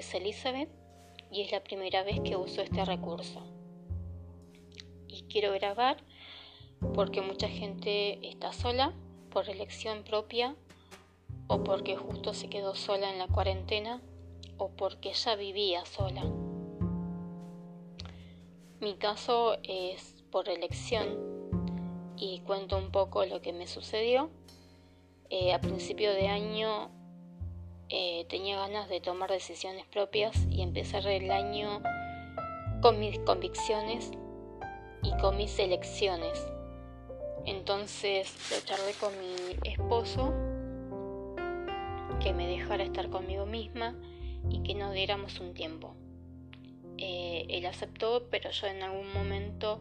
es Elizabeth y es la primera vez que uso este recurso. Y quiero grabar porque mucha gente está sola por elección propia o porque justo se quedó sola en la cuarentena o porque ya vivía sola. Mi caso es por elección y cuento un poco lo que me sucedió. Eh, a principio de año eh, tenía ganas de tomar decisiones propias y empezar el año con mis convicciones y con mis elecciones. Entonces lo charlé con mi esposo que me dejara estar conmigo misma y que nos diéramos un tiempo. Eh, él aceptó, pero yo en algún momento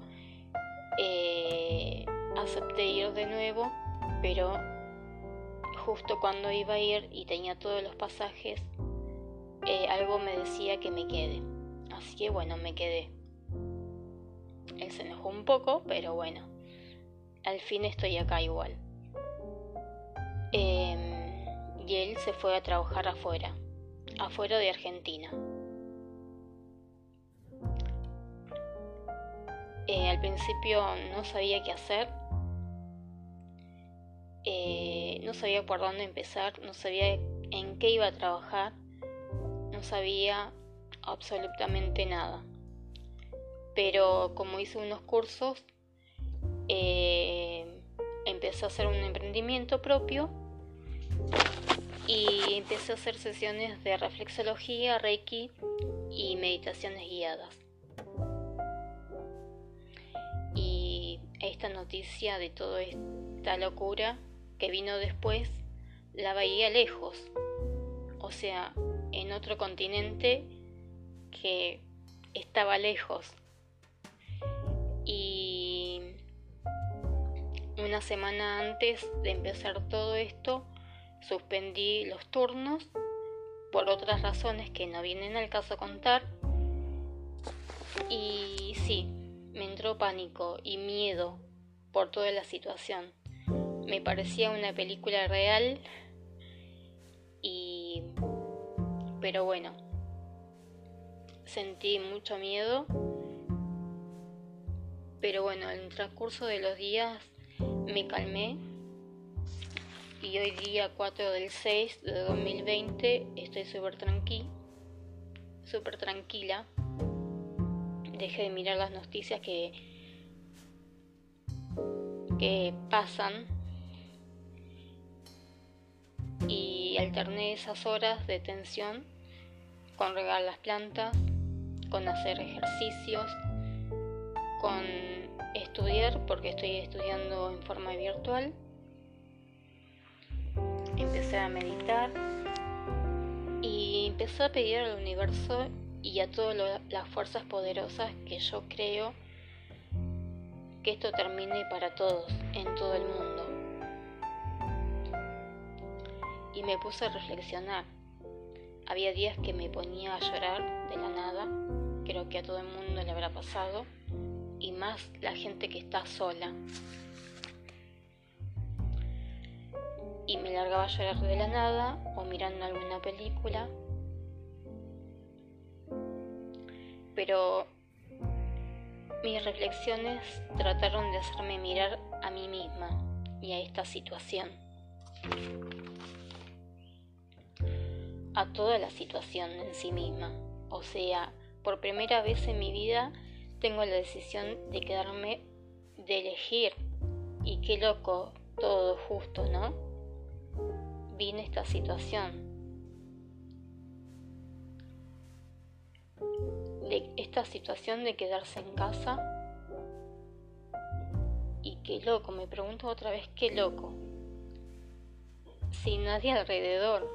eh, acepté ir de nuevo, pero justo cuando iba a ir y tenía todos los pasajes, eh, algo me decía que me quede. Así que bueno, me quedé. Él se enojó un poco, pero bueno, al fin estoy acá igual. Em, y él se fue a trabajar afuera, afuera de Argentina. Eh, al principio no sabía qué hacer, eh, no sabía por dónde empezar, no sabía en qué iba a trabajar, no sabía absolutamente nada. Pero como hice unos cursos, eh, empecé a hacer un emprendimiento propio y empecé a hacer sesiones de reflexología, reiki y meditaciones guiadas. esta noticia de toda esta locura que vino después la veía lejos, o sea, en otro continente que estaba lejos. Y una semana antes de empezar todo esto, suspendí los turnos por otras razones que no vienen al caso contar. Y sí, me entró pánico y miedo por toda la situación. Me parecía una película real y... pero bueno, sentí mucho miedo. Pero bueno, en el transcurso de los días me calmé y hoy día 4 del 6 de 2020 estoy súper tranquila, súper tranquila. Dejé de mirar las noticias que que pasan alterné esas horas de tensión con regar las plantas, con hacer ejercicios, con estudiar, porque estoy estudiando en forma virtual. Empecé a meditar y empecé a pedir al universo y a todas las fuerzas poderosas que yo creo que esto termine para todos, en todo el mundo. Y me puse a reflexionar. Había días que me ponía a llorar de la nada, creo que a todo el mundo le habrá pasado, y más la gente que está sola. Y me largaba a llorar de la nada o mirando alguna película. Pero mis reflexiones trataron de hacerme mirar a mí misma y a esta situación. A toda la situación en sí misma. O sea, por primera vez en mi vida tengo la decisión de quedarme, de elegir. Y qué loco, todo justo, ¿no? Vine esta situación esta situación de quedarse en casa. Y qué loco, me pregunto otra vez qué loco. Sin nadie alrededor,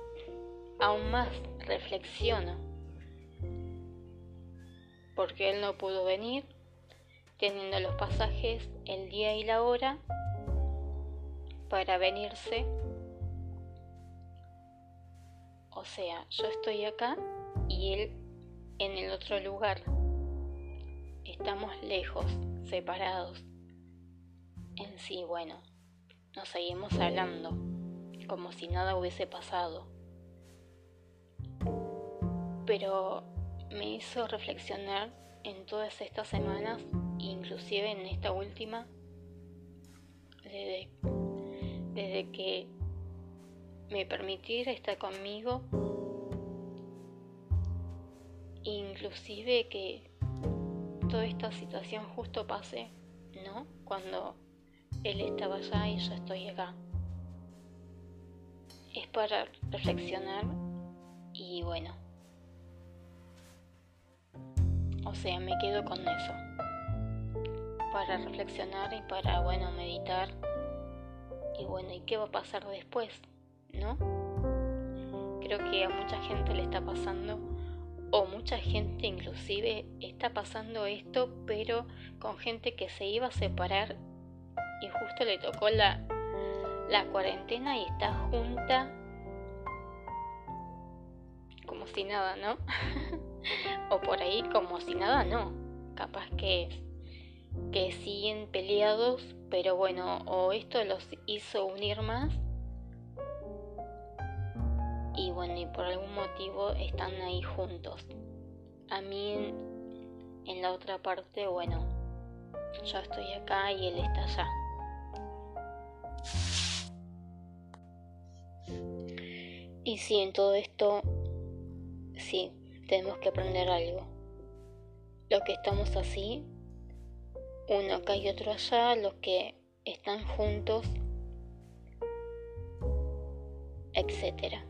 aún más reflexiono. Porque él no pudo venir, teniendo los pasajes, el día y la hora para venirse. O sea, yo estoy acá y él en el otro lugar. Estamos lejos, separados. En sí, bueno, nos seguimos hablando, como si nada hubiese pasado. Pero me hizo reflexionar en todas estas semanas, inclusive en esta última, desde, desde que me permitiera estar conmigo, inclusive que toda esta situación justo pase, ¿no? Cuando él estaba allá y yo estoy acá. Es para reflexionar y bueno. O sea, me quedo con eso. Para reflexionar y para, bueno, meditar. Y bueno, ¿y qué va a pasar después? ¿No? Creo que a mucha gente le está pasando o mucha gente inclusive está pasando esto, pero con gente que se iba a separar y justo le tocó la, la cuarentena y está junta como si nada, ¿no? o por ahí como si nada, no. Capaz que, que siguen peleados, pero bueno, o esto los hizo unir más y bueno, y por algún motivo están ahí juntos. A mí en, la otra parte, bueno, yo estoy acá y él está allá. Y sí, en todo esto, sí, tenemos que aprender algo. Los que estamos así, uno acá y otro allá, los que están juntos, etcétera.